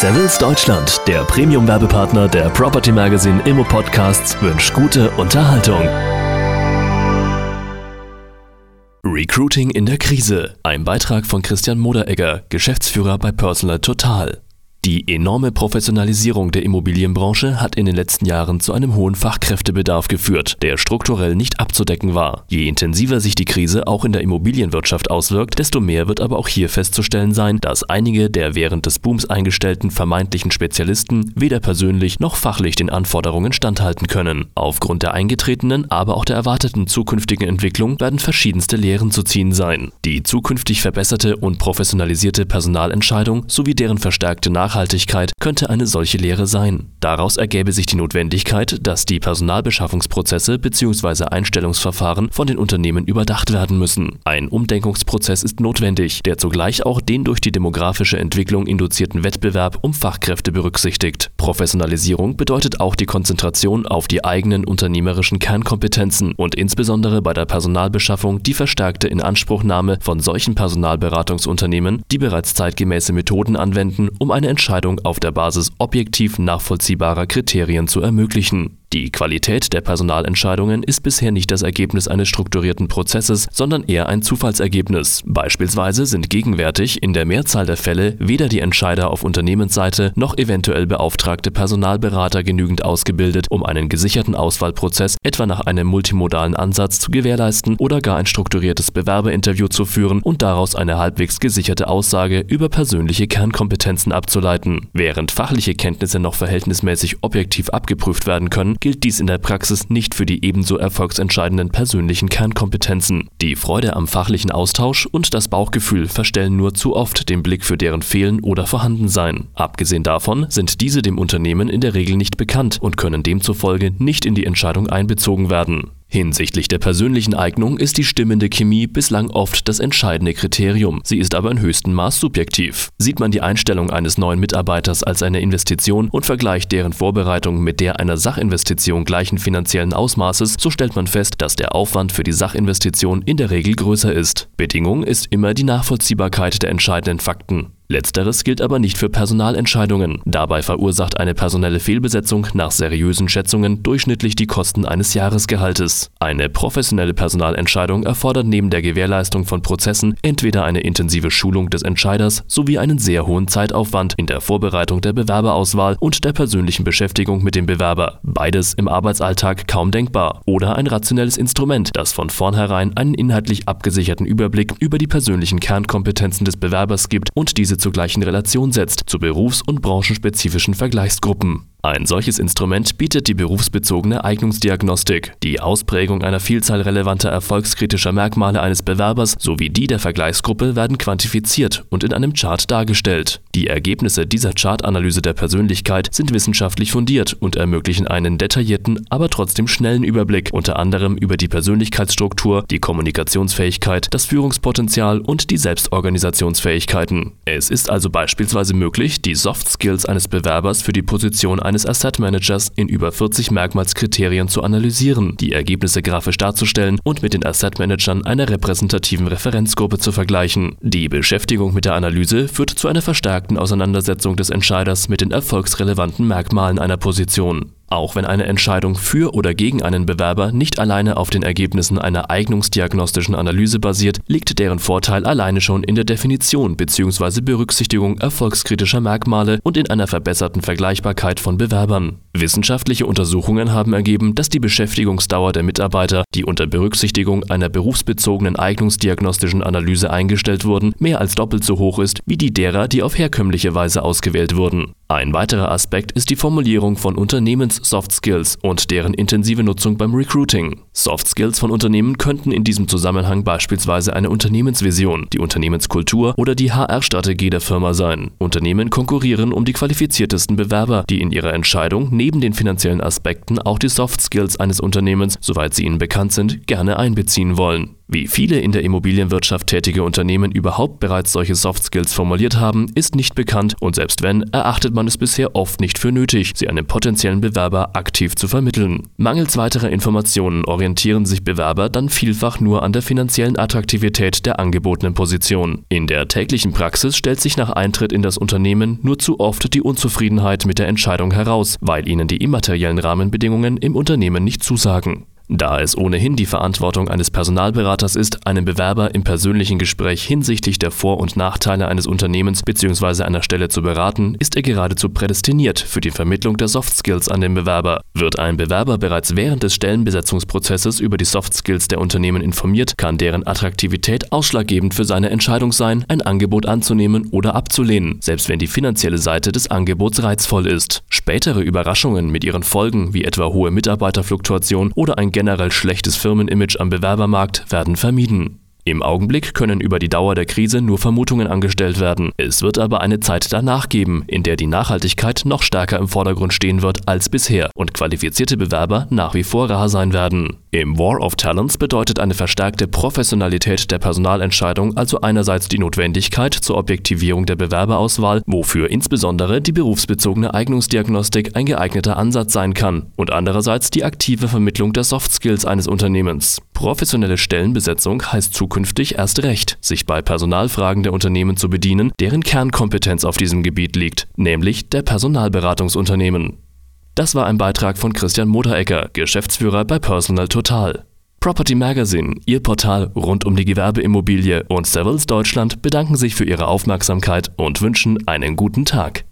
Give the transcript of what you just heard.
Savills Deutschland, der Premium-Werbepartner der Property Magazine Immo Podcasts, wünscht gute Unterhaltung. Recruiting in der Krise. Ein Beitrag von Christian Moderegger, Geschäftsführer bei Personal Total. Die enorme Professionalisierung der Immobilienbranche hat in den letzten Jahren zu einem hohen Fachkräftebedarf geführt, der strukturell nicht abzudecken war. Je intensiver sich die Krise auch in der Immobilienwirtschaft auswirkt, desto mehr wird aber auch hier festzustellen sein, dass einige der während des Booms eingestellten vermeintlichen Spezialisten weder persönlich noch fachlich den Anforderungen standhalten können. Aufgrund der eingetretenen, aber auch der erwarteten zukünftigen Entwicklung werden verschiedenste Lehren zu ziehen sein. Die zukünftig verbesserte und professionalisierte Personalentscheidung sowie deren verstärkte Nachhaltigkeit Nachhaltigkeit könnte eine solche Lehre sein. Daraus ergäbe sich die Notwendigkeit, dass die Personalbeschaffungsprozesse bzw. Einstellungsverfahren von den Unternehmen überdacht werden müssen. Ein Umdenkungsprozess ist notwendig, der zugleich auch den durch die demografische Entwicklung induzierten Wettbewerb um Fachkräfte berücksichtigt. Professionalisierung bedeutet auch die Konzentration auf die eigenen unternehmerischen Kernkompetenzen und insbesondere bei der Personalbeschaffung die verstärkte Inanspruchnahme von solchen Personalberatungsunternehmen, die bereits zeitgemäße Methoden anwenden, um eine Entscheidung auf der Basis objektiv nachvollziehbarer Kriterien zu ermöglichen die Qualität der Personalentscheidungen ist bisher nicht das Ergebnis eines strukturierten Prozesses, sondern eher ein Zufallsergebnis. Beispielsweise sind gegenwärtig in der Mehrzahl der Fälle weder die Entscheider auf Unternehmensseite noch eventuell beauftragte Personalberater genügend ausgebildet, um einen gesicherten Auswahlprozess etwa nach einem multimodalen Ansatz zu gewährleisten oder gar ein strukturiertes Bewerberinterview zu führen und daraus eine halbwegs gesicherte Aussage über persönliche Kernkompetenzen abzuleiten. Während fachliche Kenntnisse noch verhältnismäßig objektiv abgeprüft werden können, gilt dies in der Praxis nicht für die ebenso erfolgsentscheidenden persönlichen Kernkompetenzen. Die Freude am fachlichen Austausch und das Bauchgefühl verstellen nur zu oft den Blick für deren Fehlen oder Vorhandensein. Abgesehen davon sind diese dem Unternehmen in der Regel nicht bekannt und können demzufolge nicht in die Entscheidung einbezogen werden. Hinsichtlich der persönlichen Eignung ist die stimmende Chemie bislang oft das entscheidende Kriterium. Sie ist aber in höchstem Maß subjektiv. Sieht man die Einstellung eines neuen Mitarbeiters als eine Investition und vergleicht deren Vorbereitung mit der einer Sachinvestition gleichen finanziellen Ausmaßes, so stellt man fest, dass der Aufwand für die Sachinvestition in der Regel größer ist. Bedingung ist immer die Nachvollziehbarkeit der entscheidenden Fakten. Letzteres gilt aber nicht für Personalentscheidungen. Dabei verursacht eine personelle Fehlbesetzung nach seriösen Schätzungen durchschnittlich die Kosten eines Jahresgehaltes. Eine professionelle Personalentscheidung erfordert neben der Gewährleistung von Prozessen entweder eine intensive Schulung des Entscheiders sowie einen sehr hohen Zeitaufwand in der Vorbereitung der Bewerberauswahl und der persönlichen Beschäftigung mit dem Bewerber. Beides im Arbeitsalltag kaum denkbar. Oder ein rationelles Instrument, das von vornherein einen inhaltlich abgesicherten Überblick über die persönlichen Kernkompetenzen des Bewerbers gibt und diese zugleich in Relation setzt zu berufs- und branchenspezifischen Vergleichsgruppen. Ein solches Instrument bietet die berufsbezogene Eignungsdiagnostik. Die Ausprägung einer Vielzahl relevanter erfolgskritischer Merkmale eines Bewerbers sowie die der Vergleichsgruppe werden quantifiziert und in einem Chart dargestellt. Die Ergebnisse dieser Chartanalyse der Persönlichkeit sind wissenschaftlich fundiert und ermöglichen einen detaillierten, aber trotzdem schnellen Überblick, unter anderem über die Persönlichkeitsstruktur, die Kommunikationsfähigkeit, das Führungspotenzial und die Selbstorganisationsfähigkeiten. Es ist also beispielsweise möglich, die Soft Skills eines Bewerbers für die Position eines Asset Managers in über 40 Merkmalskriterien zu analysieren, die Ergebnisse grafisch darzustellen und mit den Asset Managern einer repräsentativen Referenzgruppe zu vergleichen. Die Beschäftigung mit der Analyse führt zu einer verstärkten Auseinandersetzung des Entscheiders mit den erfolgsrelevanten Merkmalen einer Position. Auch wenn eine Entscheidung für oder gegen einen Bewerber nicht alleine auf den Ergebnissen einer eignungsdiagnostischen Analyse basiert, liegt deren Vorteil alleine schon in der Definition bzw. Berücksichtigung erfolgskritischer Merkmale und in einer verbesserten Vergleichbarkeit von Bewerbern. Wissenschaftliche Untersuchungen haben ergeben, dass die Beschäftigungsdauer der Mitarbeiter, die unter Berücksichtigung einer berufsbezogenen eignungsdiagnostischen Analyse eingestellt wurden, mehr als doppelt so hoch ist wie die derer, die auf herkömmliche Weise ausgewählt wurden. Ein weiterer Aspekt ist die Formulierung von Unternehmens-Soft Skills und deren intensive Nutzung beim Recruiting. Soft Skills von Unternehmen könnten in diesem Zusammenhang beispielsweise eine Unternehmensvision, die Unternehmenskultur oder die HR-Strategie der Firma sein. Unternehmen konkurrieren um die qualifiziertesten Bewerber, die in ihrer Entscheidung neben den finanziellen Aspekten auch die Soft Skills eines Unternehmens, soweit sie ihnen bekannt sind, gerne einbeziehen wollen. Wie viele in der Immobilienwirtschaft tätige Unternehmen überhaupt bereits solche Soft Skills formuliert haben, ist nicht bekannt und selbst wenn, erachtet man es bisher oft nicht für nötig, sie einem potenziellen Bewerber aktiv zu vermitteln. Mangels weiterer Informationen orientieren sich Bewerber dann vielfach nur an der finanziellen Attraktivität der angebotenen Position. In der täglichen Praxis stellt sich nach Eintritt in das Unternehmen nur zu oft die Unzufriedenheit mit der Entscheidung heraus, weil ihnen die immateriellen Rahmenbedingungen im Unternehmen nicht zusagen. Da es ohnehin die Verantwortung eines Personalberaters ist, einen Bewerber im persönlichen Gespräch hinsichtlich der Vor- und Nachteile eines Unternehmens bzw. einer Stelle zu beraten, ist er geradezu prädestiniert für die Vermittlung der Soft Skills an den Bewerber. Wird ein Bewerber bereits während des Stellenbesetzungsprozesses über die Soft Skills der Unternehmen informiert, kann deren Attraktivität ausschlaggebend für seine Entscheidung sein, ein Angebot anzunehmen oder abzulehnen, selbst wenn die finanzielle Seite des Angebots reizvoll ist. Spätere Überraschungen mit ihren Folgen, wie etwa hohe Mitarbeiterfluktuation oder ein generell schlechtes Firmenimage am Bewerbermarkt werden vermieden. Im Augenblick können über die Dauer der Krise nur Vermutungen angestellt werden. Es wird aber eine Zeit danach geben, in der die Nachhaltigkeit noch stärker im Vordergrund stehen wird als bisher und qualifizierte Bewerber nach wie vor rar sein werden. Im War of Talents bedeutet eine verstärkte Professionalität der Personalentscheidung also einerseits die Notwendigkeit zur Objektivierung der Bewerberauswahl, wofür insbesondere die berufsbezogene Eignungsdiagnostik ein geeigneter Ansatz sein kann, und andererseits die aktive Vermittlung der Soft Skills eines Unternehmens. Professionelle Stellenbesetzung heißt zukünftig erst recht, sich bei Personalfragen der Unternehmen zu bedienen, deren Kernkompetenz auf diesem Gebiet liegt, nämlich der Personalberatungsunternehmen. Das war ein Beitrag von Christian Moderegger, Geschäftsführer bei Personal Total. Property Magazine, Ihr Portal rund um die Gewerbeimmobilie und Savills Deutschland bedanken sich für Ihre Aufmerksamkeit und wünschen einen guten Tag.